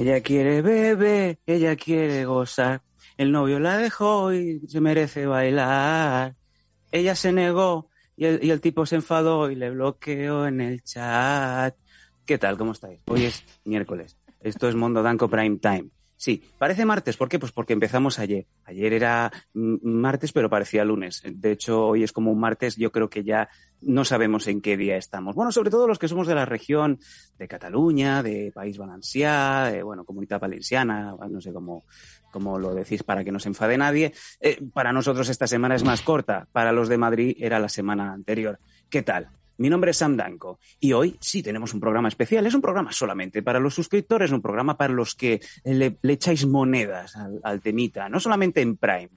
Ella quiere bebé, ella quiere gozar. El novio la dejó y se merece bailar. Ella se negó y el, y el tipo se enfadó y le bloqueó en el chat. ¿Qué tal? ¿Cómo estáis? Hoy es miércoles. Esto es Mondo Danco Prime Time. Sí, parece martes. ¿Por qué? Pues porque empezamos ayer. Ayer era mm, martes, pero parecía lunes. De hecho, hoy es como un martes. Yo creo que ya no sabemos en qué día estamos. Bueno, sobre todo los que somos de la región de Cataluña, de País Valencià, de, bueno, Comunidad Valenciana, no sé cómo, cómo lo decís para que no se enfade nadie. Eh, para nosotros esta semana es más corta. Para los de Madrid era la semana anterior. ¿Qué tal? Mi nombre es Sam Danco y hoy sí tenemos un programa especial. Es un programa solamente para los suscriptores, un programa para los que le, echáis monedas al, al temita, no solamente en Prime.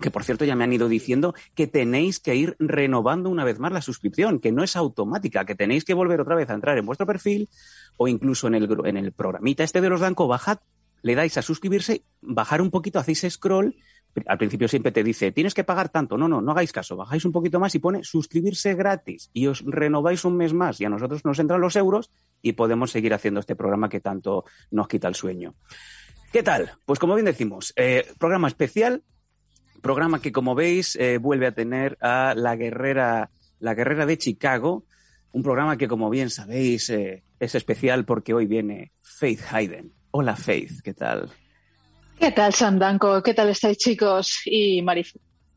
Que por cierto ya me han ido diciendo que tenéis que ir renovando una vez más la suscripción, que no es automática, que tenéis que volver otra vez a entrar en vuestro perfil o incluso en el, en el programita este de los Danco, bajad, le dais a suscribirse, bajar un poquito, hacéis scroll al principio siempre te dice, tienes que pagar tanto. No, no, no hagáis caso. Bajáis un poquito más y pone suscribirse gratis. Y os renováis un mes más. Y a nosotros nos entran los euros y podemos seguir haciendo este programa que tanto nos quita el sueño. ¿Qué tal? Pues como bien decimos, eh, programa especial. Programa que, como veis, eh, vuelve a tener a la guerrera, la guerrera de Chicago. Un programa que, como bien sabéis, eh, es especial porque hoy viene Faith Hayden. Hola, Faith, ¿qué tal? ¿Qué tal, Sam Danco? ¿Qué tal estáis, chicos? Y Mari...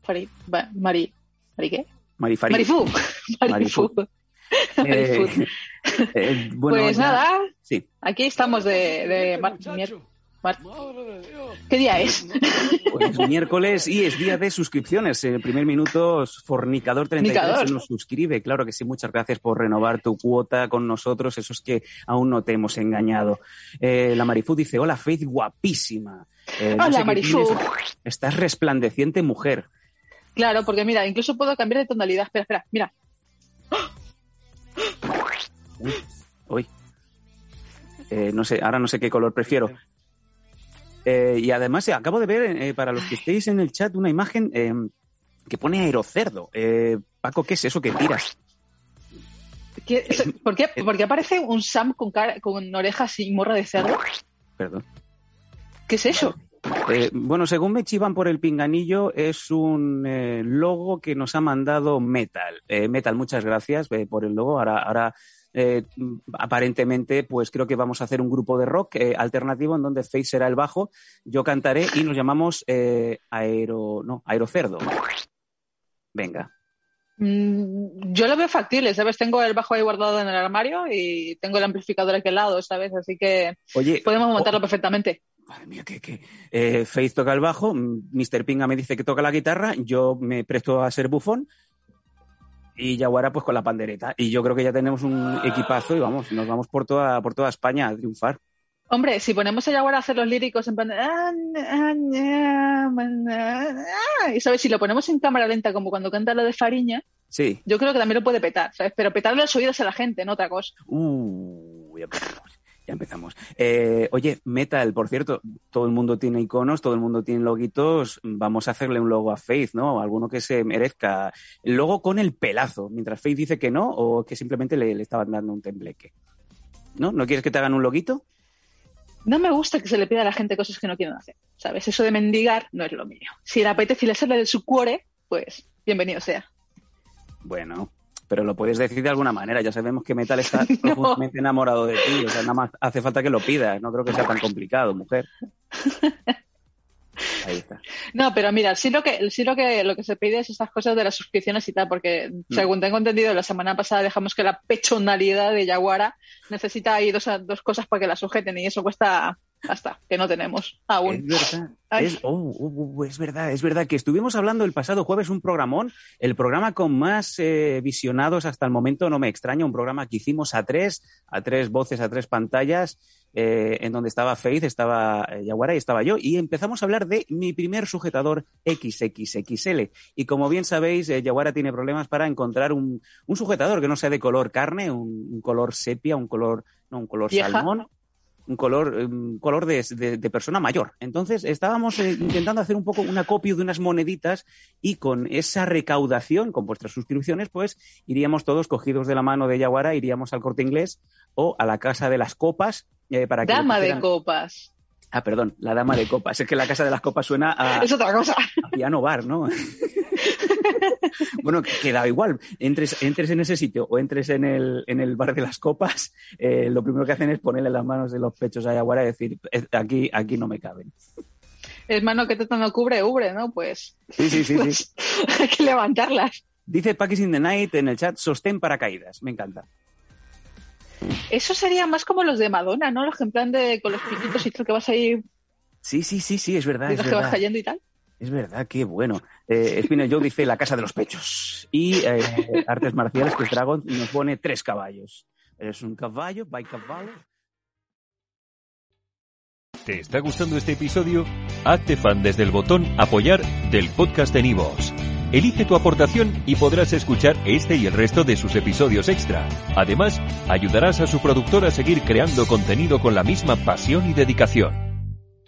Fari- ba- Mari... ¿Mari qué? Marifari. Marifú. Marifú. Marifú. Eh, eh, bueno, pues ya- nada, Sí. aquí estamos de... de mar- mier- mar- ¿Qué día es? Pues miércoles y es día de suscripciones. En el primer minuto, Fornicador 33 Fornicador. se nos suscribe. Claro que sí, muchas gracias por renovar tu cuota con nosotros. Eso es que aún no te hemos engañado. Eh, la Marifú dice, hola Faith, guapísima. Eh, no Hola, sé tienes. Estás resplandeciente mujer. Claro, porque mira, incluso puedo cambiar de tonalidad. Espera, espera, mira. Uy. Eh, no sé, ahora no sé qué color prefiero. Eh, y además, acabo de ver, para los que estéis en el chat, una imagen que pone aerocerdo. Paco, ¿qué es eso que tiras? ¿Qué- ¿Por qué, por qué aparece un Sam con, cara- con orejas y morra de cerdo? Perdón. ¿Qué es eso? Eh, bueno, según me chivan por el pinganillo, es un eh, logo que nos ha mandado Metal. Eh, Metal, muchas gracias por el logo. Ahora, ahora aparentemente, pues creo que vamos a hacer un grupo de rock alternativo en donde Face será el bajo, yo cantaré y nos llamamos Aero, no, Aerocerdo. Venga. Mm, Yo lo veo factible, ¿sabes? Tengo el bajo ahí guardado en el armario y tengo el amplificador aquí al lado, ¿sabes? Así que Oye, podemos montarlo perfectamente. Madre mía, que, que eh, Faith toca el bajo, Mr. Pinga me dice que toca la guitarra, yo me presto a ser bufón y Yaguara pues con la pandereta. Y yo creo que ya tenemos un equipazo y vamos, nos vamos por toda, por toda España a triunfar. Hombre, si ponemos a Jaguar a hacer los líricos en plan de... "Ah, ah, ah, ah", Y sabes, si lo ponemos en cámara lenta como cuando canta lo de Fariña, Sí. yo creo que también lo puede petar, ¿sabes? Pero petarle los oídos a la gente, no otra cosa. Uh, ya. Ya empezamos. Eh, oye, Metal, por cierto, todo el mundo tiene iconos, todo el mundo tiene loguitos. Vamos a hacerle un logo a Faith, ¿no? Alguno que se merezca. El logo con el pelazo, mientras Faith dice que no o que simplemente le, le estaban dando un tembleque. ¿No? ¿No quieres que te hagan un loguito? No me gusta que se le pida a la gente cosas que no quieren hacer, ¿sabes? Eso de mendigar no es lo mío. Si le apetece y le sale de su cuore, pues bienvenido sea. Bueno, pero lo puedes decir de alguna manera. Ya sabemos que Metal está profundamente enamorado de ti. O sea, nada más hace falta que lo pidas. No creo que sea tan complicado, mujer. Ahí está. No, pero mira, sí lo que sí lo que lo que se pide es estas cosas de las suscripciones y tal, porque Mm. según tengo entendido, la semana pasada dejamos que la pechonalidad de Yaguara necesita ahí dos, dos cosas para que la sujeten y eso cuesta hasta que no tenemos Es aún. verdad. Es, oh, oh, oh, es verdad, es verdad que estuvimos hablando el pasado jueves un programón, el programa con más eh, visionados hasta el momento, no me extraña, un programa que hicimos a tres, a tres voces, a tres pantallas, eh, en donde estaba Faith, estaba eh, Yaguara y estaba yo, y empezamos a hablar de mi primer sujetador XXXL. Y como bien sabéis, eh, Yaguara tiene problemas para encontrar un, un sujetador que no sea de color carne, un, un color sepia, un color, no, un color Vieja. salmón un color, un color de, de- de persona mayor. Entonces estábamos eh, intentando hacer un poco un acopio de unas moneditas y con esa recaudación, con vuestras suscripciones, pues iríamos todos cogidos de la mano de Yaguara, iríamos al corte inglés o a la casa de las copas eh, para que... Dama de copas. Ah, perdón, la dama de copas. Es que la casa de las copas suena a, Es otra cosa. a piano bar, ¿no? bueno, que, que da igual. Entres, entres en ese sitio o entres en el, en el bar de las copas, eh, lo primero que hacen es ponerle las manos en los pechos a Yaguara y decir, "Eh, aquí, aquí no me caben. Hermano, que tanto no cubre, ubre, ¿no? Pues, Sí, sí, sí, sí. pues hay que levantarlas. Dice Packers in the Night en el chat, sostén paracaídas. Me encanta. Eso sería más como los de Madonna, ¿no? Los que en plan de con los piquitos y tal que vas ahí, Sí, sí, sí, sí, es verdad, y es que vas cayendo y tal. Es verdad, qué bueno. Eh, Spinel Joe dice la casa de los pechos. Y eh, artes marciales, que Dragon, nos pone tres caballos. Es un caballo, by caballo. ¿Te está gustando este episodio? Hazte fan desde el botón Apoyar del podcast de Nivos. Elige tu aportación y podrás escuchar este y el resto de sus episodios extra. Además, ayudarás a su productor a seguir creando contenido con la misma pasión y dedicación.